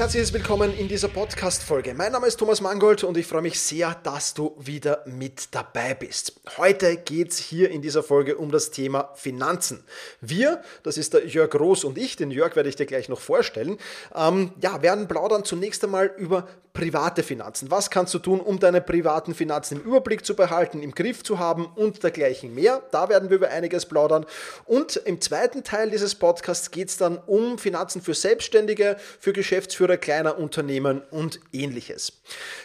Herzliches Willkommen in dieser Podcast-Folge. Mein Name ist Thomas Mangold und ich freue mich sehr, dass du wieder mit dabei bist. Heute geht es hier in dieser Folge um das Thema Finanzen. Wir, das ist der Jörg Roos und ich, den Jörg werde ich dir gleich noch vorstellen, ähm, ja, werden plaudern zunächst einmal über private Finanzen. Was kannst du tun, um deine privaten Finanzen im Überblick zu behalten, im Griff zu haben und dergleichen mehr? Da werden wir über einiges plaudern. Und im zweiten Teil dieses Podcasts geht es dann um Finanzen für Selbstständige, für Geschäftsführer, Geschäftsführer kleiner Unternehmen und ähnliches.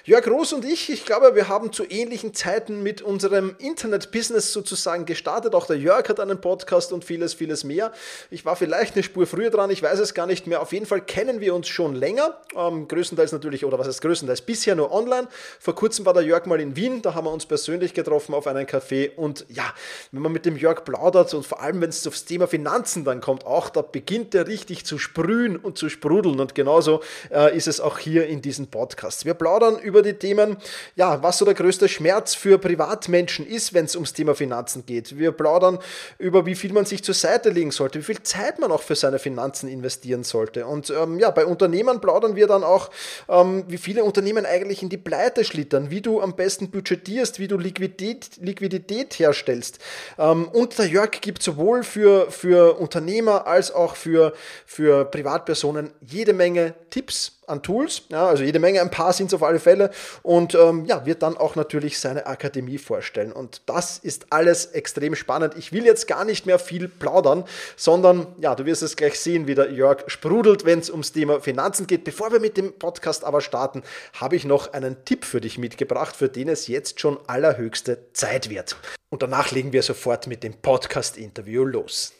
Jörg Roos und ich, ich glaube, wir haben zu ähnlichen Zeiten mit unserem Internet-Business sozusagen gestartet. Auch der Jörg hat einen Podcast und vieles, vieles mehr. Ich war vielleicht eine Spur früher dran, ich weiß es gar nicht mehr. Auf jeden Fall kennen wir uns schon länger, ähm, größtenteils natürlich, oder was heißt größtenteils, bisher nur online. Vor kurzem war der Jörg mal in Wien, da haben wir uns persönlich getroffen auf einen Café und ja, wenn man mit dem Jörg plaudert und vor allem, wenn es aufs Thema Finanzen dann kommt, auch da beginnt er richtig zu sprühen und zu sprudeln und genauso äh, ist es auch hier in diesem Podcast. Wir plaudern über die Themen, ja, was so der größte Schmerz für Privatmenschen ist, wenn es ums Thema Finanzen geht. Wir plaudern über, wie viel man sich zur Seite legen sollte, wie viel Zeit man auch für seine Finanzen investieren sollte. Und ähm, ja, bei Unternehmern plaudern wir dann auch, ähm, wie viele Unternehmen eigentlich in die Pleite schlittern, wie du am besten budgetierst, wie du Liquidität, Liquidität herstellst. Ähm, und der Jörg gibt sowohl für, für Unternehmer als auch für, für Privatpersonen jede Menge Tipps an Tools, ja, also jede Menge, ein paar sind es auf alle Fälle und ähm, ja, wird dann auch natürlich seine Akademie vorstellen. Und das ist alles extrem spannend. Ich will jetzt gar nicht mehr viel plaudern, sondern ja, du wirst es gleich sehen, wie der Jörg sprudelt, wenn es ums Thema Finanzen geht. Bevor wir mit dem Podcast aber starten, habe ich noch einen Tipp für dich mitgebracht, für den es jetzt schon allerhöchste Zeit wird. Und danach legen wir sofort mit dem Podcast-Interview los.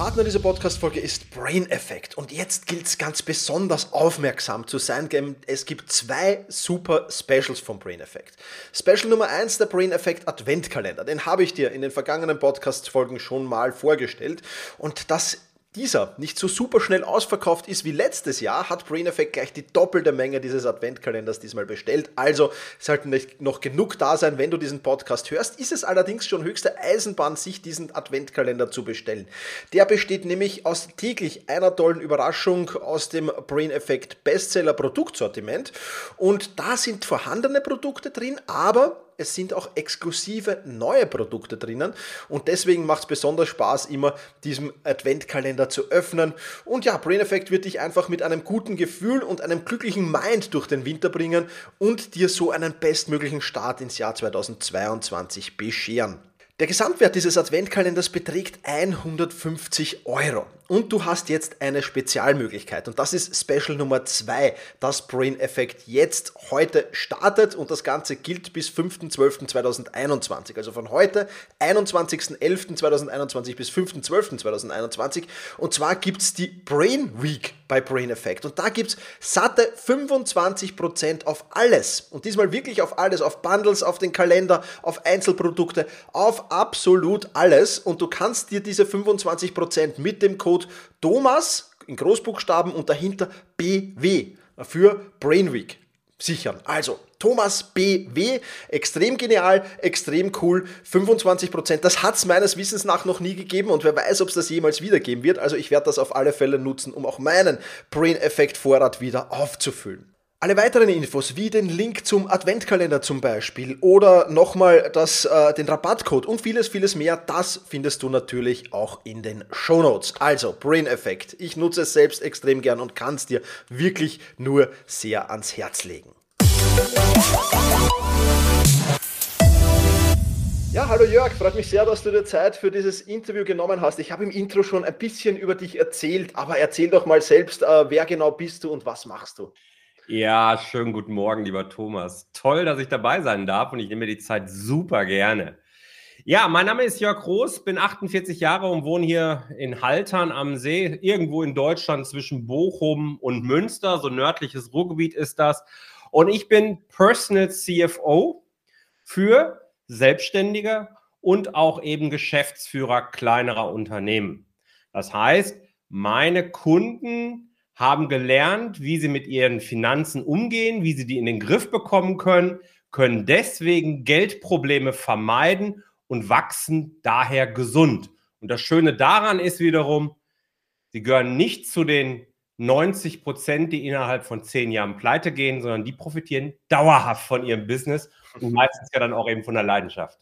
Partner dieser Podcast-Folge ist Brain Effect. Und jetzt gilt es ganz besonders aufmerksam zu sein, denn es gibt zwei super Specials vom Brain Effect. Special Nummer eins der Brain Effect Adventkalender. Den habe ich dir in den vergangenen Podcast-Folgen schon mal vorgestellt. Und das dieser nicht so super schnell ausverkauft ist wie letztes Jahr, hat Brain Effect gleich die doppelte Menge dieses Adventkalenders diesmal bestellt. Also sollten noch genug da sein, wenn du diesen Podcast hörst. Ist es allerdings schon höchste Eisenbahn, sich diesen Adventkalender zu bestellen. Der besteht nämlich aus täglich einer tollen Überraschung aus dem Brain Effect Bestseller Produktsortiment. Und da sind vorhandene Produkte drin, aber es sind auch exklusive neue Produkte drinnen und deswegen macht es besonders Spaß, immer diesen Adventkalender zu öffnen. Und ja, Brain Effect wird dich einfach mit einem guten Gefühl und einem glücklichen Mind durch den Winter bringen und dir so einen bestmöglichen Start ins Jahr 2022 bescheren. Der Gesamtwert dieses Adventkalenders beträgt 150 Euro. Und du hast jetzt eine Spezialmöglichkeit. Und das ist Special Nummer 2, das Brain Effect jetzt heute startet. Und das Ganze gilt bis 5.12.2021. Also von heute, 21.11.2021 bis 5.12.2021. Und zwar gibt es die Brain Week bei Brain Effect. Und da gibt es satte 25% auf alles. Und diesmal wirklich auf alles. Auf Bundles, auf den Kalender, auf Einzelprodukte, auf absolut alles. Und du kannst dir diese 25% mit dem Code Thomas in Großbuchstaben und dahinter BW für Brain Week sichern. Also Thomas BW, extrem genial, extrem cool, 25%. Das hat es meines Wissens nach noch nie gegeben und wer weiß, ob es das jemals wieder geben wird. Also ich werde das auf alle Fälle nutzen, um auch meinen Brain Effect Vorrat wieder aufzufüllen. Alle weiteren Infos, wie den Link zum Adventkalender zum Beispiel oder nochmal das, äh, den Rabattcode und vieles, vieles mehr, das findest du natürlich auch in den Show Notes. Also, Brain Effect. Ich nutze es selbst extrem gern und kann es dir wirklich nur sehr ans Herz legen. Ja, hallo Jörg, freut mich sehr, dass du dir Zeit für dieses Interview genommen hast. Ich habe im Intro schon ein bisschen über dich erzählt, aber erzähl doch mal selbst, äh, wer genau bist du und was machst du? Ja, schönen guten Morgen, lieber Thomas. Toll, dass ich dabei sein darf und ich nehme mir die Zeit super gerne. Ja, mein Name ist Jörg Groß, bin 48 Jahre und wohne hier in Haltern am See, irgendwo in Deutschland zwischen Bochum und Münster. So nördliches Ruhrgebiet ist das. Und ich bin Personal CFO für Selbstständige und auch eben Geschäftsführer kleinerer Unternehmen. Das heißt, meine Kunden haben gelernt, wie sie mit ihren Finanzen umgehen, wie sie die in den Griff bekommen können, können deswegen Geldprobleme vermeiden und wachsen daher gesund. Und das Schöne daran ist wiederum, sie gehören nicht zu den 90 Prozent, die innerhalb von zehn Jahren pleite gehen, sondern die profitieren dauerhaft von ihrem Business und meistens ja dann auch eben von der Leidenschaft.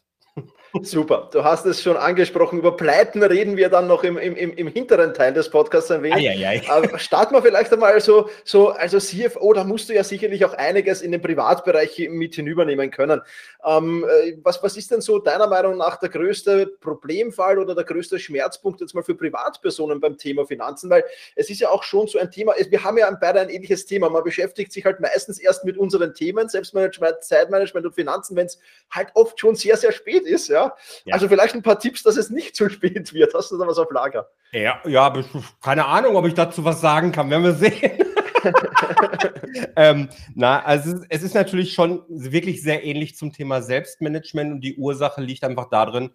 Super, du hast es schon angesprochen. Über Pleiten reden wir dann noch im, im, im hinteren Teil des Podcasts ein wenig. Ei. Starten wir vielleicht einmal so, so, also CFO, da musst du ja sicherlich auch einiges in den Privatbereich mit hinübernehmen können. Ähm, äh, was, was ist denn so deiner Meinung nach der größte Problemfall oder der größte Schmerzpunkt jetzt mal für Privatpersonen beim Thema Finanzen? Weil es ist ja auch schon so ein Thema, wir haben ja beide ein ähnliches Thema. Man beschäftigt sich halt meistens erst mit unseren Themen, Selbstmanagement, Zeitmanagement und Finanzen, wenn es halt oft schon sehr, sehr spät ist. Ja? Ja? ja? Also vielleicht ein paar Tipps, dass es nicht zu spät wird. Hast du da was auf Lager? Ja, ja, keine Ahnung, ob ich dazu was sagen kann, werden wir sehen. ähm, na, also es ist natürlich schon wirklich sehr ähnlich zum Thema Selbstmanagement und die Ursache liegt einfach darin,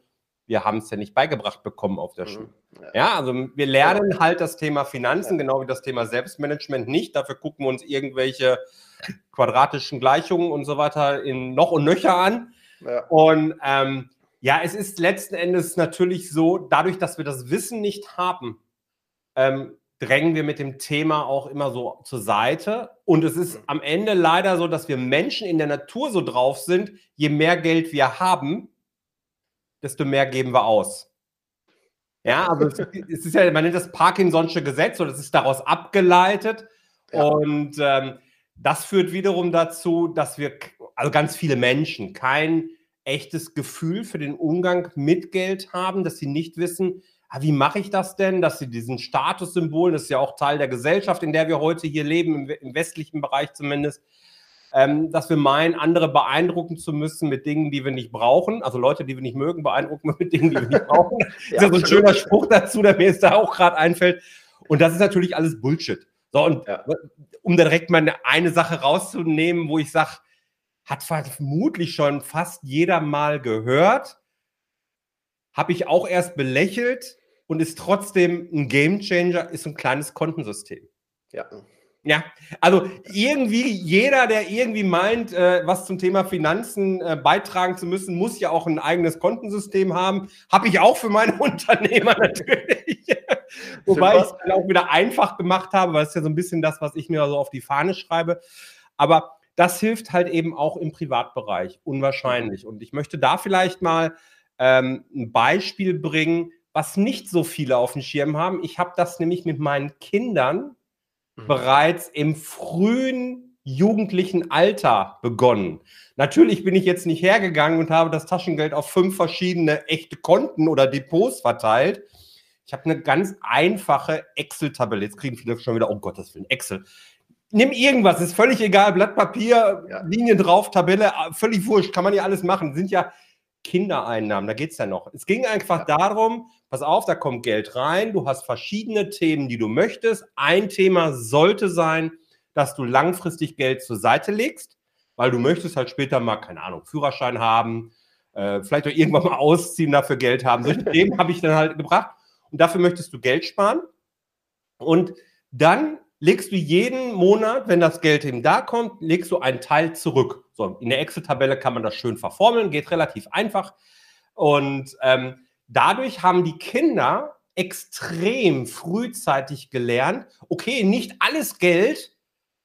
wir haben es ja nicht beigebracht bekommen auf der mhm. Schule. Ja. ja, also wir lernen halt das Thema Finanzen, genau wie das Thema Selbstmanagement nicht. Dafür gucken wir uns irgendwelche quadratischen Gleichungen und so weiter in noch und nöcher an. Ja. Und ähm, ja, es ist letzten Endes natürlich so, dadurch, dass wir das Wissen nicht haben, ähm, drängen wir mit dem Thema auch immer so zur Seite. Und es ist am Ende leider so, dass wir Menschen in der Natur so drauf sind, je mehr Geld wir haben, desto mehr geben wir aus. Ja, also es, ist ja, man nennt das Parkinson'sche Gesetz oder es ist daraus abgeleitet. Ja. Und ähm, das führt wiederum dazu, dass wir, also ganz viele Menschen, kein echtes Gefühl für den Umgang mit Geld haben, dass sie nicht wissen, ah, wie mache ich das denn, dass sie diesen Statussymbol, das ist ja auch Teil der Gesellschaft, in der wir heute hier leben, im, westlichen Bereich zumindest, ähm, dass wir meinen, andere beeindrucken zu müssen mit Dingen, die wir nicht brauchen. Also Leute, die wir nicht mögen, beeindrucken wir mit Dingen, die wir nicht brauchen. Das ist ja so ein schöner Spruch dazu, der mir jetzt da auch gerade einfällt. Und das ist natürlich alles Bullshit. So, und ja. um direkt mal eine Sache rauszunehmen, wo ich sage, hat vermutlich schon fast jeder mal gehört. Habe ich auch erst belächelt. und ist trotzdem ein Gamechanger, ist ein kleines Kontensystem. Ja. Ja, also irgendwie jeder, der irgendwie meint, äh, was zum Thema Finanzen äh, beitragen zu müssen, muss ja auch ein eigenes Kontensystem haben. Habe ich auch für meine Unternehmer natürlich. Wobei ich es auch wieder einfach gemacht habe, weil es ja so ein bisschen das, was ich mir so auf die Fahne schreibe. Aber das hilft halt eben auch im Privatbereich unwahrscheinlich. Und ich möchte da vielleicht mal ähm, ein Beispiel bringen, was nicht so viele auf dem Schirm haben. Ich habe das nämlich mit meinen Kindern mhm. bereits im frühen jugendlichen Alter begonnen. Natürlich bin ich jetzt nicht hergegangen und habe das Taschengeld auf fünf verschiedene echte Konten oder Depots verteilt. Ich habe eine ganz einfache Excel-Tabelle. Jetzt kriegen viele schon wieder, oh Gott, das will ein Excel. Nimm irgendwas, ist völlig egal, Blatt Papier, ja. Linien drauf, Tabelle, völlig wurscht, kann man ja alles machen. Sind ja Kindereinnahmen, da geht es ja noch. Es ging einfach ja. darum, pass auf, da kommt Geld rein, du hast verschiedene Themen, die du möchtest. Ein Thema sollte sein, dass du langfristig Geld zur Seite legst, weil du möchtest halt später mal, keine Ahnung, Führerschein haben, äh, vielleicht auch irgendwann mal ausziehen, dafür Geld haben. Solche Themen habe ich dann halt gebracht. Und dafür möchtest du Geld sparen. Und dann legst du jeden Monat, wenn das Geld eben da kommt, legst du einen Teil zurück. So, in der Excel-Tabelle kann man das schön verformeln, geht relativ einfach. Und ähm, dadurch haben die Kinder extrem frühzeitig gelernt, okay, nicht alles Geld,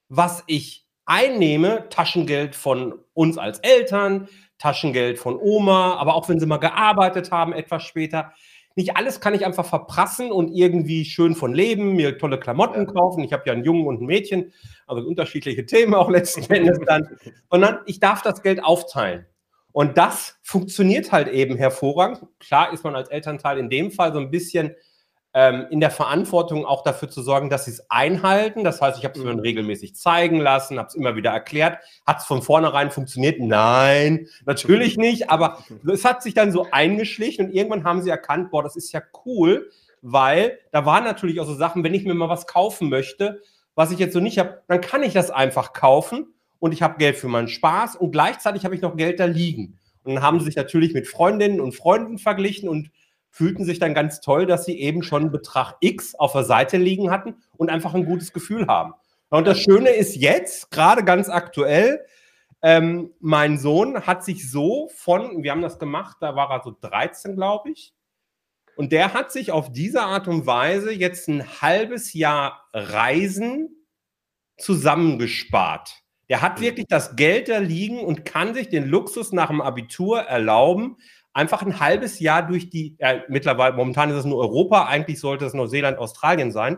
was ich einnehme, Taschengeld von uns als Eltern, Taschengeld von Oma, aber auch wenn sie mal gearbeitet haben, etwas später, nicht alles kann ich einfach verprassen und irgendwie schön von leben, mir tolle Klamotten kaufen. Ich habe ja einen Jungen und ein Mädchen, also unterschiedliche Themen auch letzten Endes dann. Sondern ich darf das Geld aufteilen. Und das funktioniert halt eben hervorragend. Klar ist man als Elternteil in dem Fall so ein bisschen ähm, in der Verantwortung auch dafür zu sorgen, dass sie es einhalten. Das heißt, ich habe es mir mhm. regelmäßig zeigen lassen, habe es immer wieder erklärt. Hat es von vornherein funktioniert? Nein, natürlich nicht. Aber es hat sich dann so eingeschlichen und irgendwann haben sie erkannt, boah, das ist ja cool, weil da waren natürlich auch so Sachen, wenn ich mir mal was kaufen möchte, was ich jetzt so nicht habe, dann kann ich das einfach kaufen und ich habe Geld für meinen Spaß und gleichzeitig habe ich noch Geld da liegen. Und dann haben sie sich natürlich mit Freundinnen und Freunden verglichen und fühlten sich dann ganz toll, dass sie eben schon Betrag X auf der Seite liegen hatten und einfach ein gutes Gefühl haben. Und das Schöne ist jetzt, gerade ganz aktuell, ähm, mein Sohn hat sich so von, wir haben das gemacht, da war er so 13, glaube ich, und der hat sich auf diese Art und Weise jetzt ein halbes Jahr Reisen zusammengespart. Der hat wirklich das Geld da liegen und kann sich den Luxus nach dem Abitur erlauben, einfach ein halbes Jahr durch die, ja, mittlerweile, momentan ist es nur Europa, eigentlich sollte es Neuseeland, Australien sein.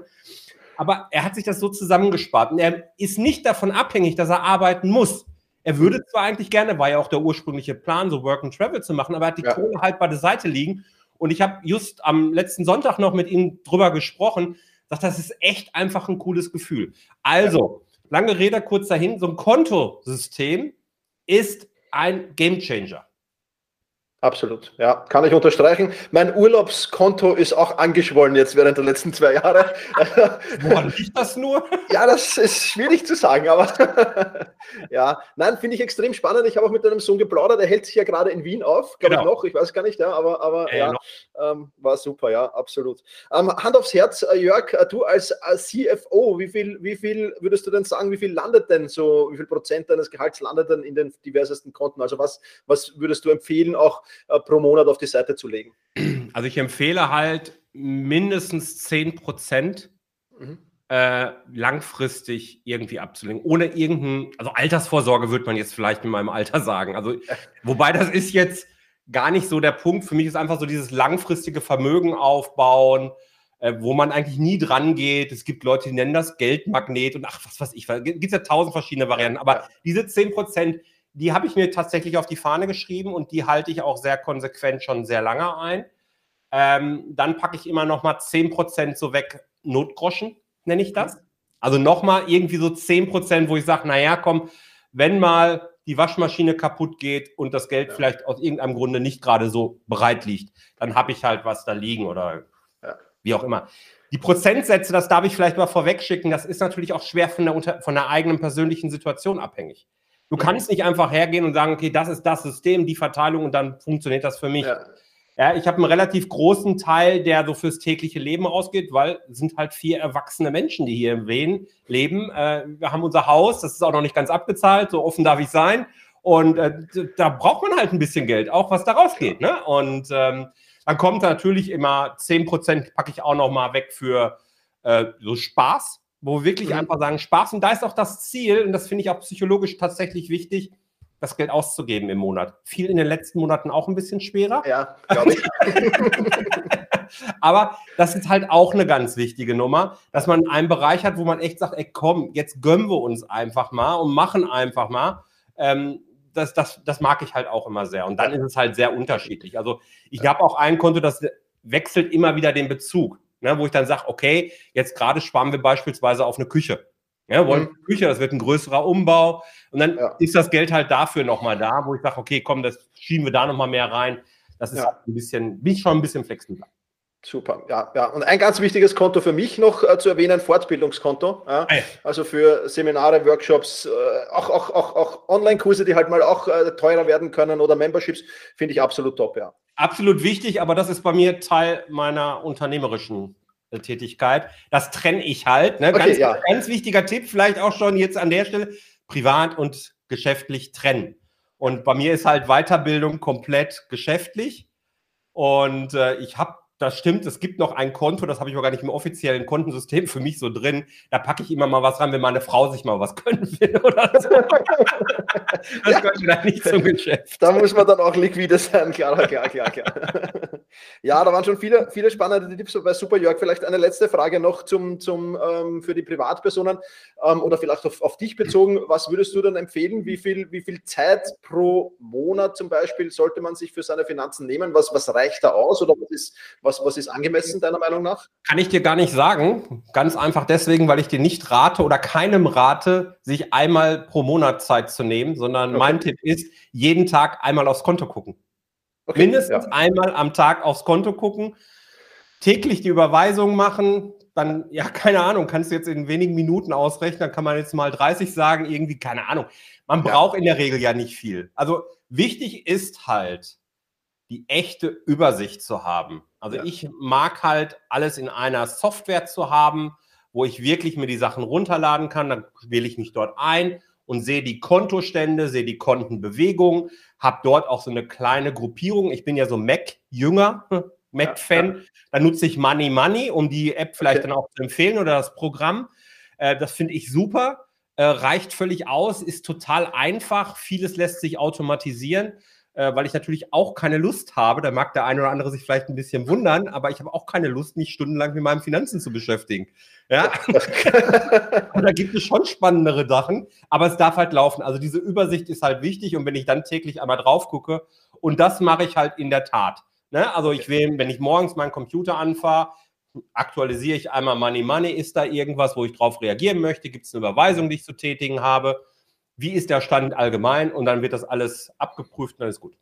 Aber er hat sich das so zusammengespart und er ist nicht davon abhängig, dass er arbeiten muss. Er würde zwar eigentlich gerne, war ja auch der ursprüngliche Plan, so Work and Travel zu machen, aber er hat die ja. Kohle halt bei der Seite liegen. Und ich habe just am letzten Sonntag noch mit ihm drüber gesprochen, sagt, das ist echt einfach ein cooles Gefühl. Also, lange Rede, kurz dahin, so ein Kontosystem ist ein Gamechanger. Absolut, ja, kann ich unterstreichen. Mein Urlaubskonto ist auch angeschwollen jetzt während der letzten zwei Jahre. Woran liegt das nur? Ja, das ist schwierig zu sagen, aber ja, nein, finde ich extrem spannend. Ich habe auch mit deinem Sohn geplaudert, der hält sich ja gerade in Wien auf, glaube genau. ich noch, ich weiß gar nicht, ja, aber, aber äh, ja, ähm, war super, ja, absolut. Ähm, Hand aufs Herz, äh, Jörg, äh, du als, als CFO, wie viel, wie viel würdest du denn sagen, wie viel landet denn so, wie viel Prozent deines Gehalts landet denn in den diversesten Konten? Also was, was würdest du empfehlen, auch äh, pro Monat auf die Seite zu legen? Also ich empfehle halt mindestens 10 Prozent mhm. äh, langfristig irgendwie abzulegen. Ohne irgendein, also Altersvorsorge würde man jetzt vielleicht in meinem Alter sagen. Also, wobei das ist jetzt gar nicht so der Punkt. Für mich ist einfach so dieses langfristige Vermögen aufbauen, äh, wo man eigentlich nie dran geht. Es gibt Leute, die nennen das Geldmagnet und ach, was weiß ich, gibt es ja tausend verschiedene Varianten. Aber diese 10 Prozent, die habe ich mir tatsächlich auf die Fahne geschrieben und die halte ich auch sehr konsequent schon sehr lange ein. Ähm, dann packe ich immer noch mal 10% so weg, Notgroschen nenne ich das. Also noch mal irgendwie so 10%, wo ich sage, naja, komm, wenn mal die Waschmaschine kaputt geht und das Geld ja. vielleicht aus irgendeinem Grunde nicht gerade so bereit liegt, dann habe ich halt was da liegen oder ja. wie auch immer. Die Prozentsätze, das darf ich vielleicht mal vorweg schicken, das ist natürlich auch schwer von der, von der eigenen persönlichen Situation abhängig. Du kannst nicht einfach hergehen und sagen, okay, das ist das System, die Verteilung und dann funktioniert das für mich. Ja. Ja, ich habe einen relativ großen Teil, der so fürs tägliche Leben ausgeht, weil es sind halt vier erwachsene Menschen, die hier in Wien leben. Äh, wir haben unser Haus, das ist auch noch nicht ganz abgezahlt, so offen darf ich sein. Und äh, da braucht man halt ein bisschen Geld, auch was daraus geht. Ne? Und ähm, dann kommt natürlich immer 10% packe ich auch noch mal weg für äh, so Spaß, wo wir wirklich mhm. einfach sagen Spaß. Und da ist auch das Ziel, und das finde ich auch psychologisch tatsächlich wichtig, das Geld auszugeben im Monat. Viel in den letzten Monaten auch ein bisschen schwerer. Ja, glaube ich. Aber das ist halt auch eine ganz wichtige Nummer, dass man einen Bereich hat, wo man echt sagt, ey komm, jetzt gönnen wir uns einfach mal und machen einfach mal. Ähm, das, das, das mag ich halt auch immer sehr. Und dann ist es halt sehr unterschiedlich. Also ich habe auch ein Konto, das wechselt immer wieder den Bezug, ne, wo ich dann sage, okay, jetzt gerade sparen wir beispielsweise auf eine Küche. Ja, wollen mhm. Küche, das wird ein größerer Umbau. Und dann ja. ist das Geld halt dafür nochmal da, wo ich sage, okay, komm, das schieben wir da nochmal mehr rein. Das ist ja. ein bisschen, bin ich schon ein bisschen flexibler. Super, ja, ja. Und ein ganz wichtiges Konto für mich noch äh, zu erwähnen, Fortbildungskonto. Ja. Hey. Also für Seminare, Workshops, äh, auch, auch, auch, auch Online-Kurse, die halt mal auch äh, teurer werden können oder Memberships, finde ich absolut top, ja. Absolut wichtig, aber das ist bei mir Teil meiner unternehmerischen äh, Tätigkeit. Das trenne ich halt. Ne? Okay, ganz, ja. ganz wichtiger Tipp, vielleicht auch schon jetzt an der Stelle, privat und geschäftlich trennen. Und bei mir ist halt Weiterbildung komplett geschäftlich. Und äh, ich habe das stimmt, es gibt noch ein Konto, das habe ich aber gar nicht im offiziellen Kontensystem für mich so drin. Da packe ich immer mal was rein, wenn meine Frau sich mal was gönnen will oder so. das ja. gehört dann nicht zum Geschäft. Da muss man dann auch liquide sein, klar, klar, klar, klar. Ja, da waren schon viele, viele spannende Tipps bei Super Jörg. Vielleicht eine letzte Frage noch zum, zum, ähm, für die Privatpersonen ähm, oder vielleicht auf, auf dich bezogen. Was würdest du dann empfehlen? Wie viel, wie viel Zeit pro Monat zum Beispiel sollte man sich für seine Finanzen nehmen? Was, was reicht da aus oder was ist, was was, ist angemessen deiner Meinung nach? Kann ich dir gar nicht sagen. Ganz einfach deswegen, weil ich dir nicht rate oder keinem rate, sich einmal pro Monat Zeit zu nehmen, sondern okay. mein Tipp ist, jeden Tag einmal aufs Konto gucken. Okay, Mindestens ja. einmal am Tag aufs Konto gucken, täglich die Überweisung machen, dann, ja, keine Ahnung, kannst du jetzt in wenigen Minuten ausrechnen, dann kann man jetzt mal 30 sagen, irgendwie, keine Ahnung. Man braucht ja. in der Regel ja nicht viel. Also wichtig ist halt, die echte Übersicht zu haben. Also ja. ich mag halt alles in einer Software zu haben, wo ich wirklich mir die Sachen runterladen kann. Dann wähle ich mich dort ein und sehe die Kontostände, sehe die Kontenbewegung, habe dort auch so eine kleine Gruppierung. Ich bin ja so Mac-Jünger, Mac-Fan. Ja, ja. Dann nutze ich Money Money, um die App vielleicht okay. dann auch zu empfehlen oder das Programm. Äh, das finde ich super. Äh, reicht völlig aus, ist total einfach. Vieles lässt sich automatisieren äh, weil ich natürlich auch keine Lust habe. Da mag der eine oder andere sich vielleicht ein bisschen wundern, aber ich habe auch keine Lust, mich stundenlang mit meinen Finanzen zu beschäftigen. Ja, und da gibt es schon spannendere Sachen, aber es darf halt laufen. Also diese Übersicht ist halt wichtig und wenn ich dann täglich einmal drauf gucke und das mache ich halt in der Tat. Ne? Also ich will, wenn ich morgens meinen Computer anfahre, aktualisiere ich einmal Money Money, ist da irgendwas, wo ich drauf reagieren möchte, gibt es eine Überweisung, die ich zu tätigen habe wie ist der Stand allgemein und dann wird das alles abgeprüft und dann ist gut.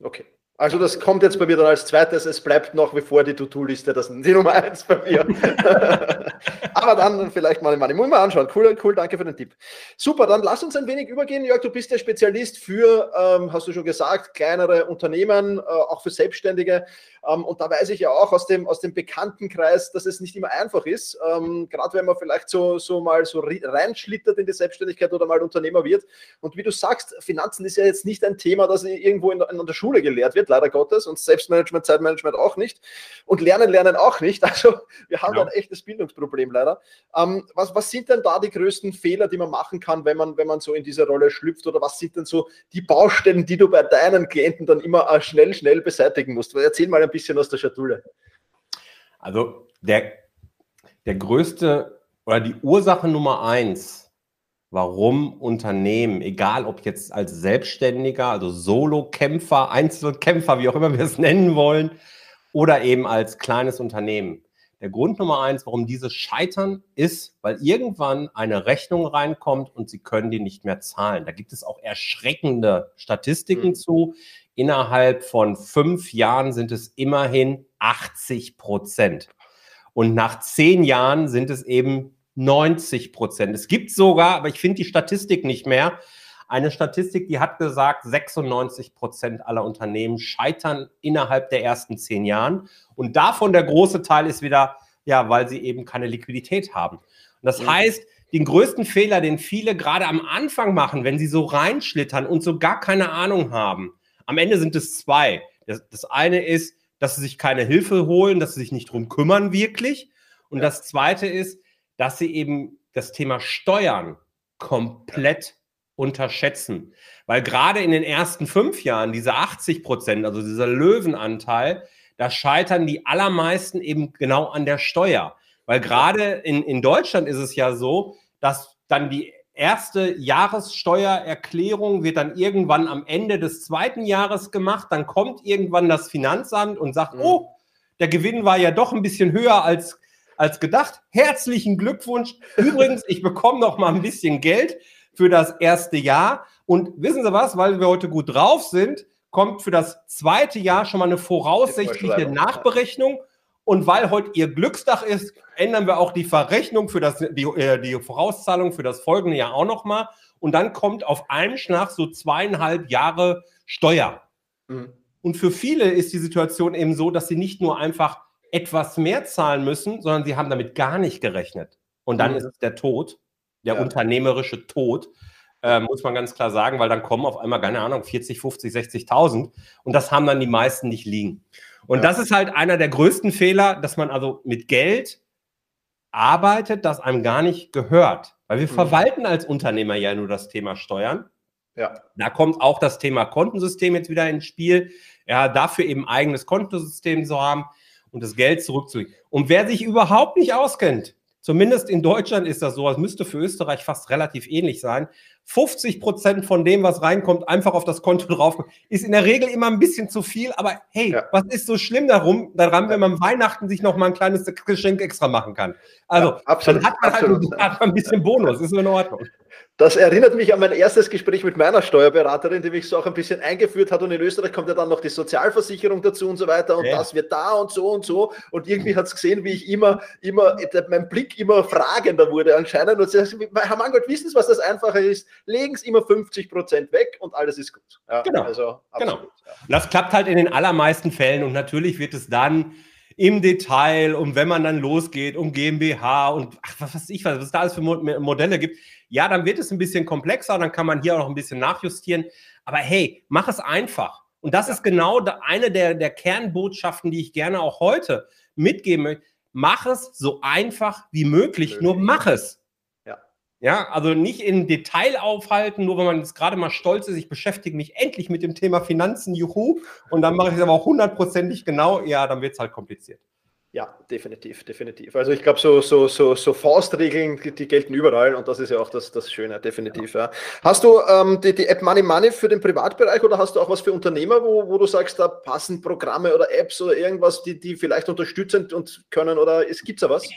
Okay. Also das kommt jetzt bei mir dann als zweites, es bleibt noch wie vor die To-Do-Liste, das ist die Nummer eins bei mir. Aber dann vielleicht mal, ich muss mal anschauen. Cool, cool, danke für den Tipp. Super, dann lass uns ein wenig übergehen. Jörg, du bist der Spezialist für, ähm, hast du schon gesagt, kleinere Unternehmen, äh, auch für Selbstständige. Ähm, und da weiß ich ja auch aus dem, aus dem Bekanntenkreis, dass es nicht immer einfach ist. Ähm, Gerade wenn man vielleicht so, so mal so reinschlittert in die Selbstständigkeit oder mal Unternehmer wird. Und wie du sagst, Finanzen ist ja jetzt nicht ein Thema, das irgendwo in, in der Schule gelehrt wird, leider Gottes. Und Selbstmanagement, Zeitmanagement auch nicht. Und Lernen, Lernen auch nicht. Also wir haben ja. ein echtes Bildungsproblem leider. Ähm, was, was sind denn da die größten Fehler, die man machen kann, wenn man, wenn man so in diese Rolle schlüpft? Oder was sind denn so die Baustellen, die du bei deinen Klienten dann immer äh, schnell, schnell beseitigen musst? Erzähl mal ein bisschen aus der Schatulle? Also der, der größte oder die Ursache Nummer eins, warum Unternehmen, egal ob jetzt als Selbstständiger, also Solo-Kämpfer, Einzelkämpfer, wie auch immer wir es nennen wollen, oder eben als kleines Unternehmen. Der Grund Nummer eins, warum diese scheitern, ist, weil irgendwann eine Rechnung reinkommt und sie können die nicht mehr zahlen. Da gibt es auch erschreckende Statistiken mhm. zu. Innerhalb von fünf Jahren sind es immerhin 80 Prozent. Und nach zehn Jahren sind es eben 90 Prozent. Es gibt sogar, aber ich finde die Statistik nicht mehr, eine Statistik, die hat gesagt, 96 Prozent aller Unternehmen scheitern innerhalb der ersten zehn Jahren. Und davon der große Teil ist wieder, ja, weil sie eben keine Liquidität haben. Und das ja. heißt, den größten Fehler, den viele gerade am Anfang machen, wenn sie so reinschlittern und so gar keine Ahnung haben, am Ende sind es zwei. Das, das eine ist, dass sie sich keine Hilfe holen, dass sie sich nicht drum kümmern wirklich. Und ja. das zweite ist, dass sie eben das Thema Steuern komplett unterschätzen. Weil gerade in den ersten fünf Jahren, diese 80 Prozent, also dieser Löwenanteil, da scheitern die allermeisten eben genau an der Steuer. Weil gerade in, in Deutschland ist es ja so, dass dann die erste Jahressteuererklärung wird dann irgendwann am Ende des zweiten Jahres gemacht. Dann kommt irgendwann das Finanzamt und sagt, mhm. oh, der Gewinn war ja doch ein bisschen höher als, als gedacht. Herzlichen Glückwunsch. Übrigens, ich bekomme noch mal ein bisschen Geld für das erste Jahr. Und wissen Sie was, weil wir heute gut drauf sind, kommt für das zweite Jahr schon mal eine voraussichtliche Nachberechnung. Und weil heute Ihr Glückstag ist, ändern wir auch die Verrechnung für das, die, äh, die Vorauszahlung für das folgende Jahr auch nochmal. Und dann kommt auf einen Schlag so zweieinhalb Jahre Steuer. Mhm. Und für viele ist die Situation eben so, dass sie nicht nur einfach etwas mehr zahlen müssen, sondern sie haben damit gar nicht gerechnet. Und dann mhm. ist es der Tod, der ja. unternehmerische Tod, äh, muss man ganz klar sagen, weil dann kommen auf einmal, keine Ahnung, 40, 50, 60.000 und das haben dann die meisten nicht liegen. Und ja. das ist halt einer der größten Fehler, dass man also mit Geld arbeitet, das einem gar nicht gehört. Weil wir mhm. verwalten als Unternehmer ja nur das Thema Steuern. Ja. Da kommt auch das Thema Kontensystem jetzt wieder ins Spiel. Ja, dafür eben eigenes Kontosystem zu haben und das Geld zurückzulegen. Und wer sich überhaupt nicht auskennt, Zumindest in Deutschland ist das so. Es müsste für Österreich fast relativ ähnlich sein. 50 Prozent von dem, was reinkommt, einfach auf das Konto drauf, ist in der Regel immer ein bisschen zu viel. Aber hey, ja. was ist so schlimm darum, daran, wenn man Weihnachten sich noch mal ein kleines Geschenk extra machen kann? Also, ja, absolut, dann hat man absolut. halt hat man ein bisschen Bonus. Ist in Ordnung. Das erinnert mich an mein erstes Gespräch mit meiner Steuerberaterin, die mich so auch ein bisschen eingeführt hat. Und in Österreich kommt ja dann noch die Sozialversicherung dazu und so weiter. Und ja. das wird da und so und so. Und irgendwie hat es gesehen, wie ich immer, immer, mein Blick immer fragender wurde anscheinend. Und sie sagt, Herr Mangold, wissen Sie, was das Einfache ist? Legen Sie immer 50 Prozent weg und alles ist gut. Ja, genau. Also, absolut, genau. Ja. Das klappt halt in den allermeisten Fällen. Und natürlich wird es dann im Detail und wenn man dann losgeht um GmbH und ach, was weiß ich, was es da alles für Modelle gibt, ja, dann wird es ein bisschen komplexer, dann kann man hier auch noch ein bisschen nachjustieren. Aber hey, mach es einfach. Und das ja. ist genau eine der, der Kernbotschaften, die ich gerne auch heute mitgeben möchte. Mach es so einfach wie möglich, nur mach es. Ja. Ja, also nicht in Detail aufhalten, nur wenn man jetzt gerade mal stolz ist, ich beschäftige mich endlich mit dem Thema Finanzen, juhu, und dann mache ich es aber auch hundertprozentig genau, ja, dann wird es halt kompliziert. Ja, definitiv, definitiv. Also ich glaube, so, so, so, so Faustregeln, die, gelten überall und das ist ja auch das, das Schöne, definitiv. Ja. Hast du ähm, die, die App Money Money für den Privatbereich oder hast du auch was für Unternehmer, wo, wo du sagst, da passen Programme oder Apps oder irgendwas, die, die vielleicht unterstützend und können oder gibt es da was?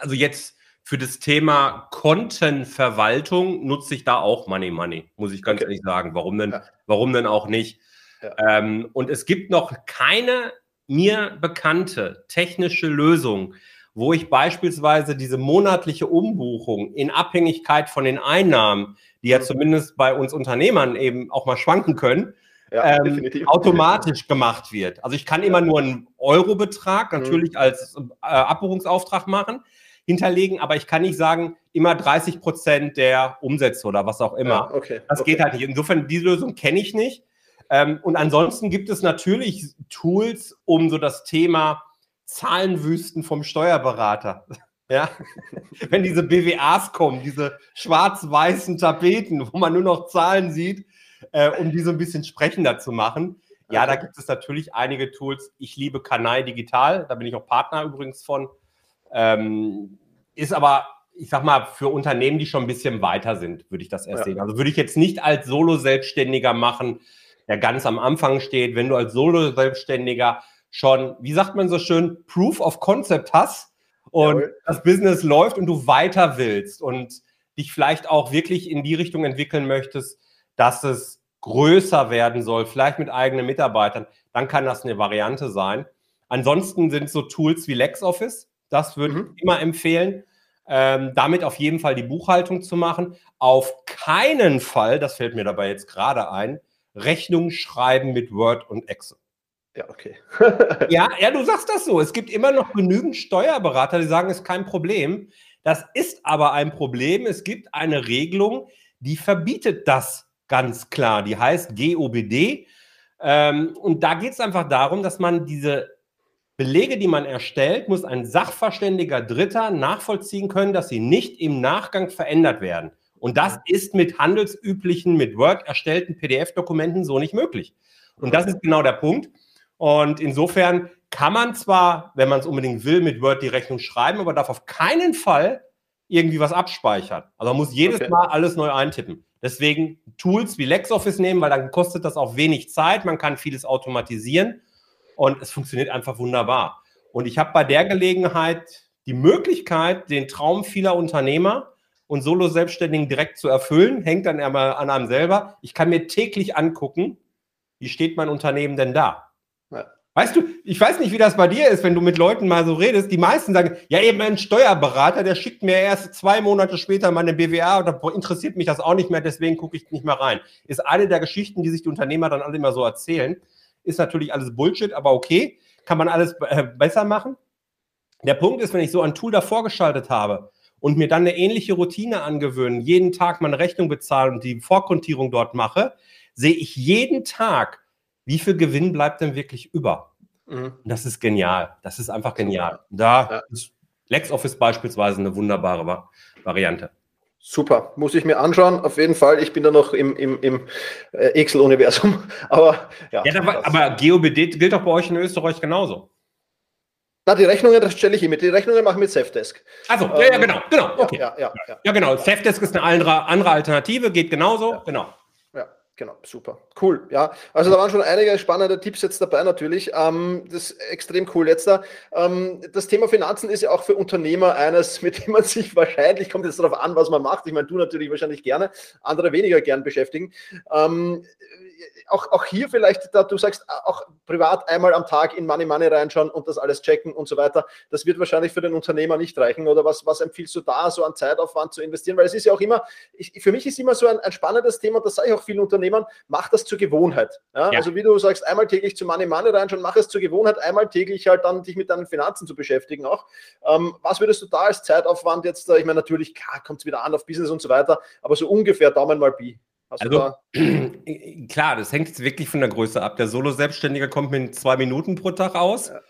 Also jetzt für das Thema Kontenverwaltung nutze ich da auch Money Money, muss ich ganz okay. ehrlich sagen. Warum denn, ja. warum denn auch nicht? Ja. Ähm, und es gibt noch keine mir bekannte technische Lösung, wo ich beispielsweise diese monatliche Umbuchung in Abhängigkeit von den Einnahmen, die ja mhm. zumindest bei uns Unternehmern eben auch mal schwanken können, ja, ähm, automatisch gemacht wird. Also ich kann immer nur einen Eurobetrag mhm. natürlich als äh, Abbuchungsauftrag machen, hinterlegen, aber ich kann nicht sagen, immer 30 Prozent der Umsätze oder was auch immer. Ja, okay, das okay. geht halt nicht. Insofern, diese Lösung kenne ich nicht. Ähm, und ansonsten gibt es natürlich Tools, um so das Thema Zahlenwüsten vom Steuerberater. Ja, wenn diese BWAs kommen, diese schwarz-weißen Tapeten, wo man nur noch Zahlen sieht, äh, um die so ein bisschen sprechender zu machen. Ja, da gibt es natürlich einige Tools. Ich liebe Kanai Digital, da bin ich auch Partner übrigens von. Ähm, ist aber, ich sag mal, für Unternehmen, die schon ein bisschen weiter sind, würde ich das erst ja. sehen. Also würde ich jetzt nicht als Solo-Selbstständiger machen, der ganz am Anfang steht, wenn du als Solo-Selbstständiger schon, wie sagt man so schön, Proof of Concept hast und Jawohl. das Business läuft und du weiter willst und dich vielleicht auch wirklich in die Richtung entwickeln möchtest, dass es größer werden soll, vielleicht mit eigenen Mitarbeitern, dann kann das eine Variante sein. Ansonsten sind so Tools wie LexOffice, das würde mhm. ich immer empfehlen. ähm, damit auf jeden Fall die Buchhaltung zu machen. Auf keinen Fall, das fällt mir dabei jetzt gerade ein, Rechnung schreiben mit Word und Excel. Ja, okay. ja, ja, du sagst das so. Es gibt immer noch genügend Steuerberater, die sagen, es ist kein Problem. Das ist aber ein Problem. Es gibt eine Regelung, die verbietet das ganz klar. Die heißt GOBD. Ähm, und da geht es einfach darum, dass man diese Belege, die man erstellt, muss ein sachverständiger Dritter nachvollziehen können, dass sie nicht im Nachgang verändert werden. Und das ist mit handelsüblichen, mit Word erstellten PDF-Dokumenten so nicht möglich. Und das ist genau der Punkt. Und insofern kann man zwar, wenn man es unbedingt will, mit Word die Rechnung schreiben, aber darf auf keinen Fall irgendwie was abspeichern. Also man muss jedes okay. Mal alles neu eintippen. Deswegen Tools wie LexOffice nehmen, weil dann kostet das auch wenig Zeit. Man kann vieles automatisieren und es funktioniert einfach wunderbar. Und ich habe bei der Gelegenheit die Möglichkeit, den Traum vieler Unternehmer und Solo-Selbstständigen direkt zu erfüllen. Hängt dann einmal an einem selber. Ich kann mir täglich angucken, wie steht mein Unternehmen denn da? Weißt du, ich weiß nicht, wie das bei dir ist, wenn du mit Leuten mal so redest. Die meisten sagen, ja, eben ein Steuerberater, der schickt mir erst zwei Monate später meine BWA und da interessiert mich das auch nicht mehr, deswegen gucke ich nicht mehr rein. Ist eine der Geschichten, die sich die Unternehmer dann alle immer so erzählen. Ist natürlich alles Bullshit, aber okay, kann man alles äh, besser machen. Der Punkt ist, wenn ich so ein Tool davor geschaltet habe und mir dann eine ähnliche Routine angewöhnen, jeden Tag meine Rechnung bezahlen und die Vorkontierung dort mache, sehe ich jeden Tag, wie viel Gewinn bleibt denn wirklich über? Mhm. Das ist genial. Das ist einfach genial. Da ja. ist LexOffice beispielsweise eine wunderbare Variante. Super, muss ich mir anschauen, auf jeden Fall. Ich bin da noch im, im, im äh, Excel-Universum. Aber ja. ja aber, aber GOBD gilt doch bei euch in Österreich genauso. Na, die Rechnungen, das stelle ich immer. Die Rechnungen mache ich mit Safdesk. Also, ja, ja, genau, genau. Okay. Ja, ja, ja, ja. genau. Safdesk ist eine andere, andere Alternative, geht genauso. Genau. Genau, super. Cool, ja. Also da waren schon einige spannende Tipps jetzt dabei natürlich. Ähm, das ist extrem cool jetzt da. Ähm, das Thema Finanzen ist ja auch für Unternehmer eines, mit dem man sich wahrscheinlich, kommt jetzt darauf an, was man macht. Ich meine, du natürlich wahrscheinlich gerne, andere weniger gern beschäftigen. Ähm, auch, auch hier vielleicht, da du sagst, auch privat einmal am Tag in Money Money reinschauen und das alles checken und so weiter. Das wird wahrscheinlich für den Unternehmer nicht reichen. Oder was, was empfiehlst du da, so an Zeitaufwand zu investieren? Weil es ist ja auch immer, ich, für mich ist immer so ein, ein spannendes Thema, das sage ich auch vielen Unternehmern, mach das zur Gewohnheit. Ja? Ja. Also wie du sagst, einmal täglich zu Money Money reinschauen, mach es zur Gewohnheit, einmal täglich halt dann dich mit deinen Finanzen zu beschäftigen auch. Ähm, was würdest du da als Zeitaufwand jetzt, ich meine, natürlich, kommt es wieder an auf Business und so weiter, aber so ungefähr Daumen mal Pi. Hast also, klar, das hängt jetzt wirklich von der Größe ab. Der Solo-Selbstständige kommt mit zwei Minuten pro Tag aus. Ja.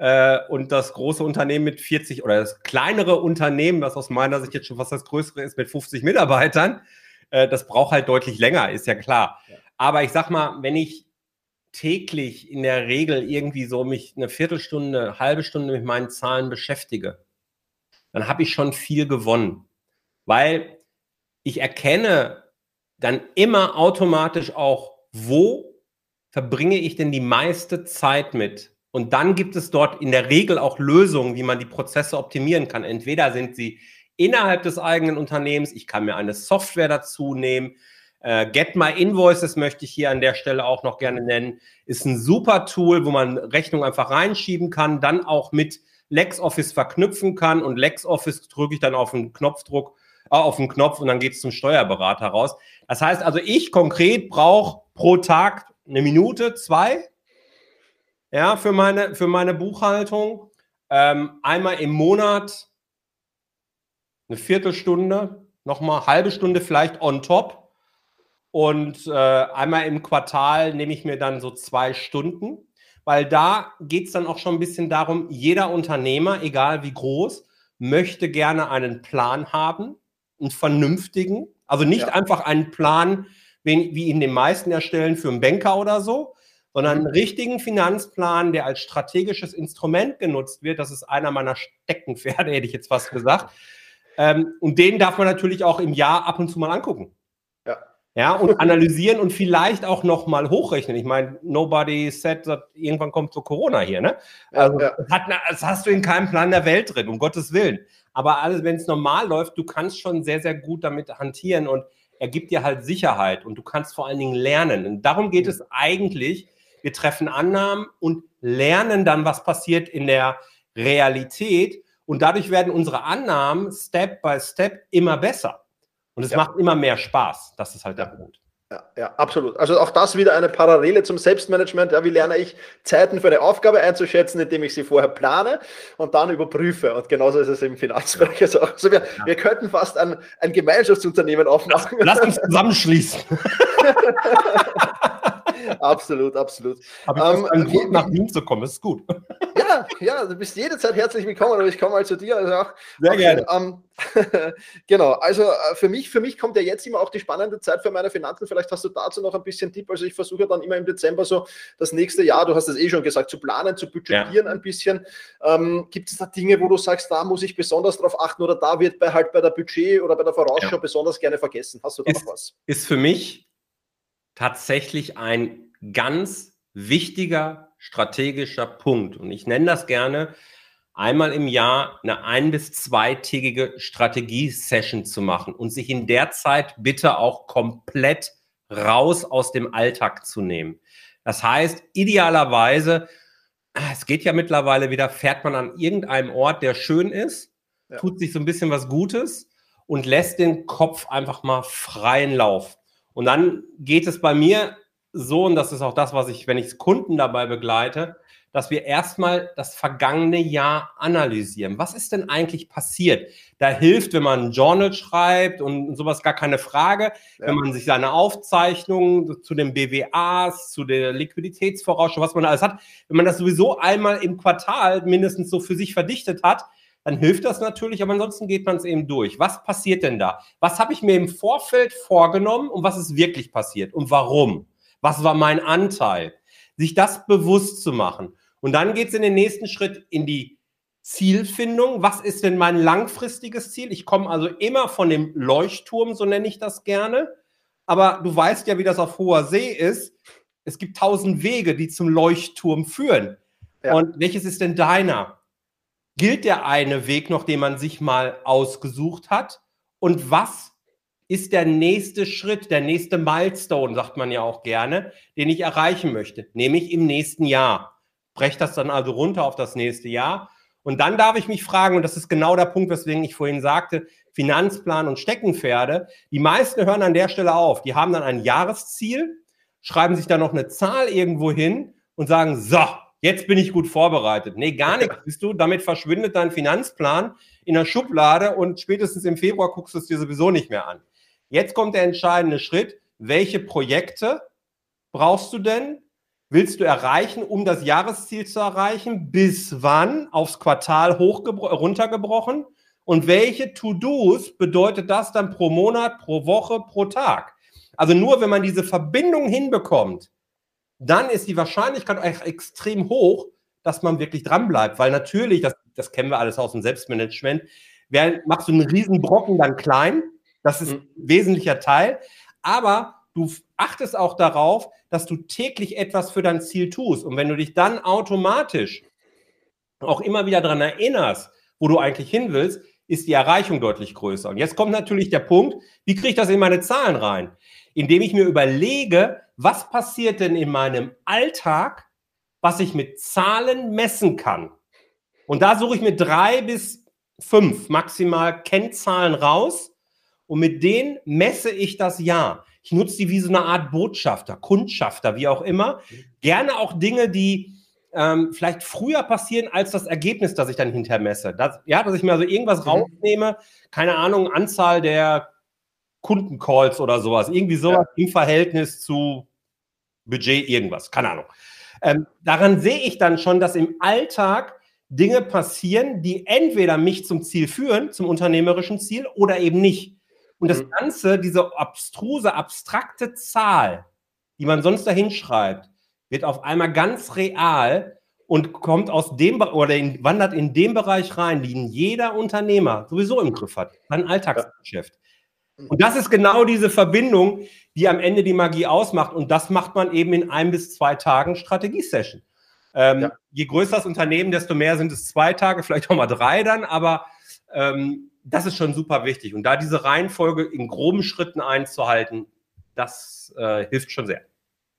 Äh, und das große Unternehmen mit 40 oder das kleinere Unternehmen, was aus meiner Sicht jetzt schon fast das größere ist, mit 50 Mitarbeitern, äh, das braucht halt deutlich länger, ist ja klar. Ja. Aber ich sag mal, wenn ich täglich in der Regel irgendwie so mich eine Viertelstunde, eine halbe Stunde mit meinen Zahlen beschäftige, dann habe ich schon viel gewonnen. Weil ich erkenne, dann immer automatisch auch, wo verbringe ich denn die meiste Zeit mit? Und dann gibt es dort in der Regel auch Lösungen, wie man die Prozesse optimieren kann. Entweder sind sie innerhalb des eigenen Unternehmens, ich kann mir eine Software dazu nehmen. Äh, Get My Invoices möchte ich hier an der Stelle auch noch gerne nennen. Ist ein super Tool, wo man Rechnungen einfach reinschieben kann, dann auch mit LexOffice verknüpfen kann und LexOffice drücke ich dann auf einen Knopfdruck auf den Knopf und dann geht es zum Steuerberater raus. Das heißt also, ich konkret brauche pro Tag eine Minute, zwei, ja, für meine, für meine Buchhaltung. Ähm, einmal im Monat eine Viertelstunde, nochmal halbe Stunde vielleicht on top. Und äh, einmal im Quartal nehme ich mir dann so zwei Stunden, weil da geht es dann auch schon ein bisschen darum, jeder Unternehmer, egal wie groß, möchte gerne einen Plan haben einen vernünftigen, also nicht ja. einfach einen Plan, wie, wie ihn die meisten erstellen für einen Banker oder so, sondern einen richtigen Finanzplan, der als strategisches Instrument genutzt wird. Das ist einer meiner Steckenpferde, hätte ich jetzt fast gesagt. Ähm, und den darf man natürlich auch im Jahr ab und zu mal angucken. Ja. Ja, und analysieren und vielleicht auch nochmal hochrechnen. Ich meine, nobody said that irgendwann kommt so Corona hier, ne? Also, ja, ja. Hat, das hast du in keinem Plan der Welt drin, um Gottes Willen. Aber alles, wenn es normal läuft, du kannst schon sehr, sehr gut damit hantieren und er gibt dir halt Sicherheit und du kannst vor allen Dingen lernen. Und darum geht es eigentlich. Wir treffen Annahmen und lernen dann, was passiert in der Realität. Und dadurch werden unsere Annahmen Step by Step immer besser. Und es ja. macht immer mehr Spaß. Das ist halt der Punkt. Ja, ja, absolut. Also auch das wieder eine Parallele zum Selbstmanagement. Ja, wie lerne ich Zeiten für eine Aufgabe einzuschätzen, indem ich sie vorher plane und dann überprüfe. Und genauso ist es im Finanzbereich also. Also wir, ja. wir könnten fast ein, ein Gemeinschaftsunternehmen aufmachen. Lass, lass uns zusammenschließen. absolut, absolut. Aber ähm, einen Grund, nach Wien zu kommen, ist gut. Ja, ja, du bist jederzeit herzlich willkommen, aber ich komme mal zu dir. Also Sehr auch, gerne. Ähm, genau, also äh, für mich, für mich kommt ja jetzt immer auch die spannende Zeit für meine Finanzen. Vielleicht hast du dazu noch ein bisschen Tipp. Also ich versuche dann immer im Dezember so das nächste Jahr, du hast es eh schon gesagt, zu planen, zu budgetieren ja. ein bisschen. Ähm, gibt es da Dinge, wo du sagst, da muss ich besonders drauf achten oder da wird bei halt bei der Budget oder bei der Vorausschau ja. besonders gerne vergessen? Hast du da ist, noch was? Ist für mich tatsächlich ein ganz wichtiger strategischer Punkt. Und ich nenne das gerne einmal im Jahr eine ein- bis zweitägige Strategie-Session zu machen und sich in der Zeit bitte auch komplett raus aus dem Alltag zu nehmen. Das heißt, idealerweise, es geht ja mittlerweile wieder, fährt man an irgendeinem Ort, der schön ist, ja. tut sich so ein bisschen was Gutes und lässt den Kopf einfach mal freien Lauf. Und dann geht es bei mir so, und das ist auch das, was ich, wenn ich Kunden dabei begleite, dass wir erstmal das vergangene Jahr analysieren. Was ist denn eigentlich passiert? Da hilft, wenn man ein Journal schreibt und sowas gar keine Frage, ja. wenn man sich seine Aufzeichnungen zu den BWAs, zu der Liquiditätsvorausschau, was man alles hat, wenn man das sowieso einmal im Quartal mindestens so für sich verdichtet hat, dann hilft das natürlich, aber ansonsten geht man es eben durch. Was passiert denn da? Was habe ich mir im Vorfeld vorgenommen und was ist wirklich passiert und warum? Was war mein Anteil? Sich das bewusst zu machen. Und dann geht es in den nächsten Schritt in die Zielfindung. Was ist denn mein langfristiges Ziel? Ich komme also immer von dem Leuchtturm, so nenne ich das gerne. Aber du weißt ja, wie das auf hoher See ist. Es gibt tausend Wege, die zum Leuchtturm führen. Ja. Und welches ist denn deiner? gilt der eine Weg noch, den man sich mal ausgesucht hat? Und was ist der nächste Schritt, der nächste Milestone, sagt man ja auch gerne, den ich erreichen möchte, nämlich im nächsten Jahr. Breche das dann also runter auf das nächste Jahr. Und dann darf ich mich fragen, und das ist genau der Punkt, weswegen ich vorhin sagte, Finanzplan und Steckenpferde. Die meisten hören an der Stelle auf. Die haben dann ein Jahresziel, schreiben sich dann noch eine Zahl irgendwo hin und sagen, so, jetzt bin ich gut vorbereitet. Nee, gar nichts bist du. Damit verschwindet dein Finanzplan in der Schublade und spätestens im Februar guckst du es dir sowieso nicht mehr an. Jetzt kommt der entscheidende Schritt. Welche Projekte brauchst du denn? Willst du erreichen, um das Jahresziel zu erreichen? Bis wann? Aufs Quartal runtergebrochen? Und welche To-Dos bedeutet das dann pro Monat, pro Woche, pro Tag? Also nur wenn man diese Verbindung hinbekommt, dann ist die Wahrscheinlichkeit auch extrem hoch, dass man wirklich dran bleibt. Weil natürlich, das, das kennen wir alles aus dem Selbstmanagement, wer, machst du einen riesen Brocken dann klein, das ist ein mhm. wesentlicher Teil, aber du achtest auch darauf, dass du täglich etwas für dein Ziel tust. Und wenn du dich dann automatisch auch immer wieder daran erinnerst, wo du eigentlich hin willst, ist die Erreichung deutlich größer. Und jetzt kommt natürlich der Punkt, wie kriege ich das in meine Zahlen rein? Indem ich mir überlege, was passiert denn in meinem Alltag, was ich mit Zahlen messen kann. Und da suche ich mir drei bis fünf maximal Kennzahlen raus und mit denen messe ich das Jahr. Ich nutze die wie so eine Art Botschafter, Kundschafter, wie auch immer. Gerne auch Dinge, die ähm, vielleicht früher passieren als das Ergebnis, das ich dann hinterher messe. Das, ja, dass ich mir also irgendwas mhm. rausnehme, keine Ahnung, Anzahl der Kundencalls oder sowas, irgendwie sowas ja. im Verhältnis zu Budget, irgendwas, keine Ahnung. Ähm, daran sehe ich dann schon, dass im Alltag Dinge passieren, die entweder mich zum Ziel führen, zum unternehmerischen Ziel, oder eben nicht. Und das mhm. Ganze, diese abstruse, abstrakte Zahl, die man sonst da hinschreibt, wird auf einmal ganz real und kommt aus dem oder in, wandert in den Bereich rein, den jeder Unternehmer sowieso im Griff hat, sein Alltagsgeschäft. Und das ist genau diese Verbindung, die am Ende die Magie ausmacht. Und das macht man eben in ein bis zwei Tagen Strategiesession. Ähm, ja. Je größer das Unternehmen, desto mehr sind es zwei Tage, vielleicht auch mal drei dann, aber ähm, das ist schon super wichtig. Und da diese Reihenfolge in groben Schritten einzuhalten, das äh, hilft schon sehr.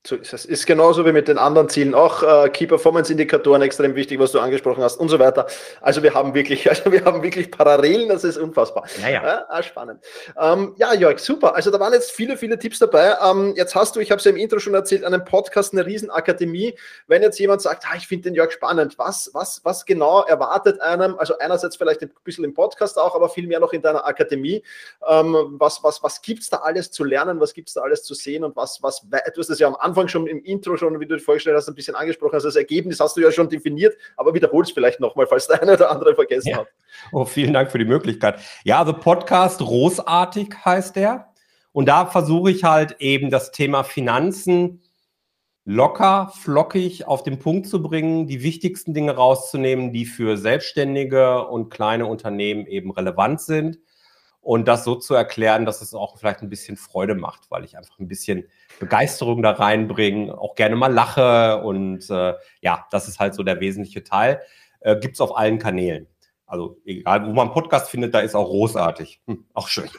So ist es. Ist genauso wie mit den anderen Zielen auch äh, Key Performance Indikatoren extrem wichtig, was du angesprochen hast und so weiter. Also wir haben wirklich, also wir haben wirklich Parallelen, das ist unfassbar. Ja, ja. ah, spannend. Ähm, ja, Jörg, super. Also da waren jetzt viele, viele Tipps dabei. Ähm, jetzt hast du, ich habe es ja im Intro schon erzählt, einen Podcast, eine Riesenakademie. Wenn jetzt jemand sagt, ah, ich finde den Jörg spannend, was, was, was genau erwartet einem? Also einerseits vielleicht ein bisschen im Podcast auch, aber viel mehr noch in deiner Akademie. Ähm, was, was, was gibt's da alles zu lernen? Was gibt's da alles zu sehen? Und was, was, du hast das ja am Anfang Anfang schon im Intro schon, wie du vorgestellt hast, ein bisschen angesprochen hast. Das Ergebnis hast du ja schon definiert, aber wiederhol es vielleicht nochmal, falls der eine oder andere vergessen ja. hat. Oh, vielen Dank für die Möglichkeit. Ja, also Podcast Großartig heißt der. Und da versuche ich halt eben das Thema Finanzen locker, flockig auf den Punkt zu bringen, die wichtigsten Dinge rauszunehmen, die für Selbstständige und kleine Unternehmen eben relevant sind und das so zu erklären, dass es auch vielleicht ein bisschen Freude macht, weil ich einfach ein bisschen Begeisterung da reinbringe, auch gerne mal lache und äh, ja, das ist halt so der wesentliche Teil. Äh, Gibt es auf allen Kanälen. Also egal, wo man Podcast findet, da ist auch großartig. Hm, auch schön.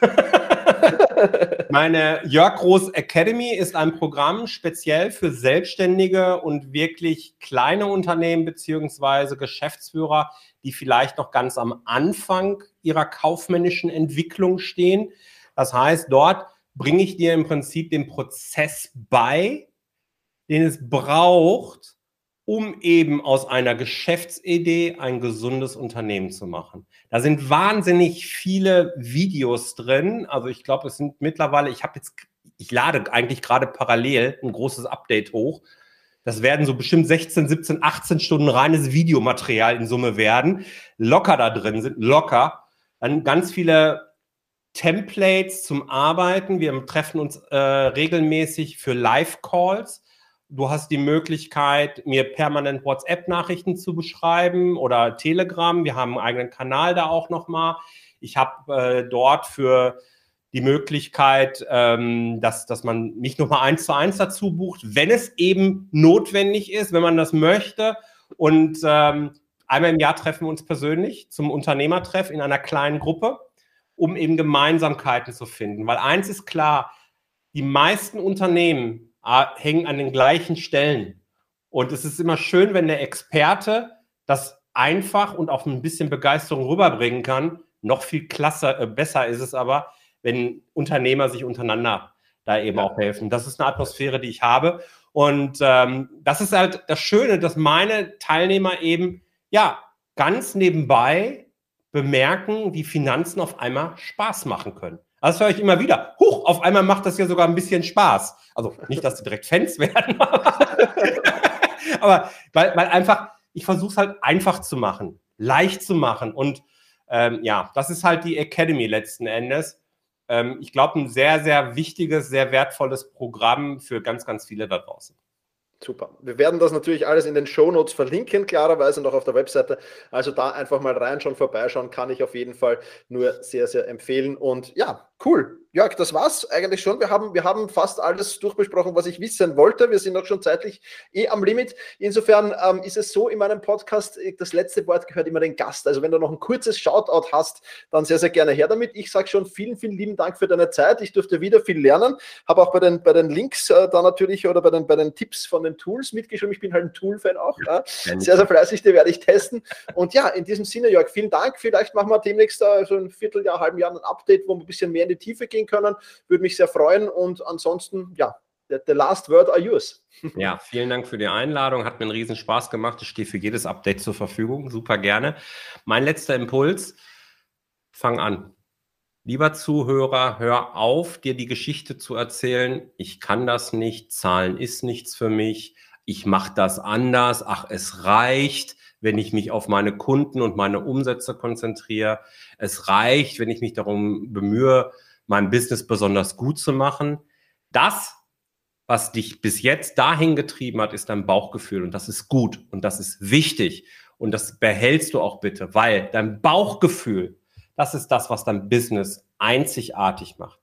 Meine Jörg Groß Academy ist ein Programm speziell für Selbstständige und wirklich kleine Unternehmen beziehungsweise Geschäftsführer, die vielleicht noch ganz am Anfang ihrer kaufmännischen Entwicklung stehen. Das heißt, dort bringe ich dir im Prinzip den Prozess bei, den es braucht, um eben aus einer Geschäftsidee ein gesundes Unternehmen zu machen. Da sind wahnsinnig viele Videos drin. Also ich glaube, es sind mittlerweile, ich habe jetzt, ich lade eigentlich gerade parallel ein großes Update hoch. Das werden so bestimmt 16, 17, 18 Stunden reines Videomaterial in Summe werden. Locker da drin sind, locker. Dann ganz viele Templates zum Arbeiten. Wir treffen uns äh, regelmäßig für Live-Calls Du hast die Möglichkeit, mir permanent WhatsApp-Nachrichten zu beschreiben oder Telegram. Wir haben einen eigenen Kanal da auch nochmal. Ich habe äh, dort für die Möglichkeit, ähm, dass, dass man mich nochmal eins zu eins dazu bucht, wenn es eben notwendig ist, wenn man das möchte. Und ähm, einmal im Jahr treffen wir uns persönlich zum Unternehmertreff in einer kleinen Gruppe, um eben Gemeinsamkeiten zu finden. Weil eins ist klar, die meisten Unternehmen hängen an den gleichen Stellen. Und es ist immer schön, wenn der Experte das einfach und auch ein bisschen Begeisterung rüberbringen kann. Noch viel klasse, äh, besser ist es aber, wenn Unternehmer sich untereinander da eben ja. auch helfen. Das ist eine Atmosphäre, die ich habe. Und ähm, das ist halt das Schöne, dass meine Teilnehmer eben, ja, ganz nebenbei bemerken, wie Finanzen auf einmal Spaß machen können. Das höre ich immer wieder. Huch, auf einmal macht das ja sogar ein bisschen Spaß. Also nicht, dass sie direkt Fans werden, aber weil, weil einfach, ich versuche es halt einfach zu machen, leicht zu machen. Und ähm, ja, das ist halt die Academy letzten Endes. Ähm, ich glaube, ein sehr, sehr wichtiges, sehr wertvolles Programm für ganz, ganz viele da draußen. Super. Wir werden das natürlich alles in den Show Notes verlinken, klarerweise noch auf der Webseite. Also da einfach mal reinschauen, vorbeischauen, kann ich auf jeden Fall nur sehr, sehr empfehlen. Und ja, cool. Jörg, das war's eigentlich schon. Wir haben, wir haben fast alles durchbesprochen, was ich wissen wollte. Wir sind auch schon zeitlich eh am Limit. Insofern ähm, ist es so in meinem Podcast, äh, das letzte Wort gehört immer den Gast. Also wenn du noch ein kurzes Shoutout hast, dann sehr, sehr gerne her damit. Ich sage schon vielen, vielen lieben Dank für deine Zeit. Ich durfte wieder viel lernen. Habe auch bei den, bei den Links äh, da natürlich oder bei den, bei den Tipps von den Tools mitgeschrieben. Ich bin halt ein Tool-Fan auch. Ja. Sehr, sehr fleißig, die werde ich testen. Und ja, in diesem Sinne, Jörg, vielen Dank. Vielleicht machen wir demnächst äh, so ein Vierteljahr, halben Jahr ein Update, wo wir ein bisschen mehr in die Tiefe gehen können. Würde mich sehr freuen. Und ansonsten, ja, the, the last word are yours. Ja, vielen Dank für die Einladung. Hat mir einen riesen Spaß gemacht. Ich stehe für jedes Update zur Verfügung. Super gerne. Mein letzter Impuls. Fang an. Lieber Zuhörer, hör auf, dir die Geschichte zu erzählen. Ich kann das nicht. Zahlen ist nichts für mich. Ich mache das anders. Ach, es reicht wenn ich mich auf meine Kunden und meine Umsätze konzentriere. Es reicht, wenn ich mich darum bemühe, mein Business besonders gut zu machen. Das, was dich bis jetzt dahin getrieben hat, ist dein Bauchgefühl und das ist gut und das ist wichtig und das behältst du auch bitte, weil dein Bauchgefühl, das ist das, was dein Business einzigartig macht.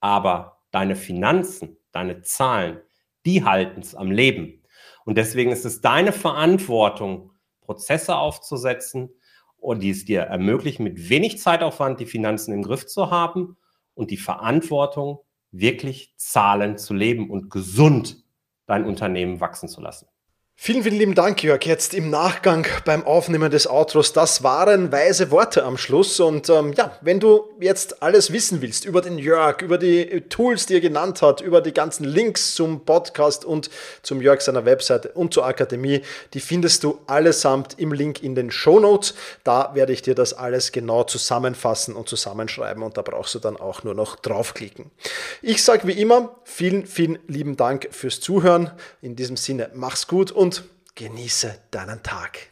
Aber deine Finanzen, deine Zahlen, die halten es am Leben. Und deswegen ist es deine Verantwortung, Prozesse aufzusetzen und die es dir ermöglichen, mit wenig Zeitaufwand die Finanzen im Griff zu haben und die Verantwortung, wirklich Zahlen zu leben und gesund dein Unternehmen wachsen zu lassen. Vielen, vielen lieben Dank, Jörg. Jetzt im Nachgang beim Aufnehmen des Outros. Das waren weise Worte am Schluss. Und ähm, ja, wenn du jetzt alles wissen willst über den Jörg, über die Tools, die er genannt hat, über die ganzen Links zum Podcast und zum Jörg seiner Webseite und zur Akademie, die findest du allesamt im Link in den Show Notes. Da werde ich dir das alles genau zusammenfassen und zusammenschreiben und da brauchst du dann auch nur noch draufklicken. Ich sage wie immer, vielen, vielen lieben Dank fürs Zuhören. In diesem Sinne, mach's gut und genieße deinen Tag.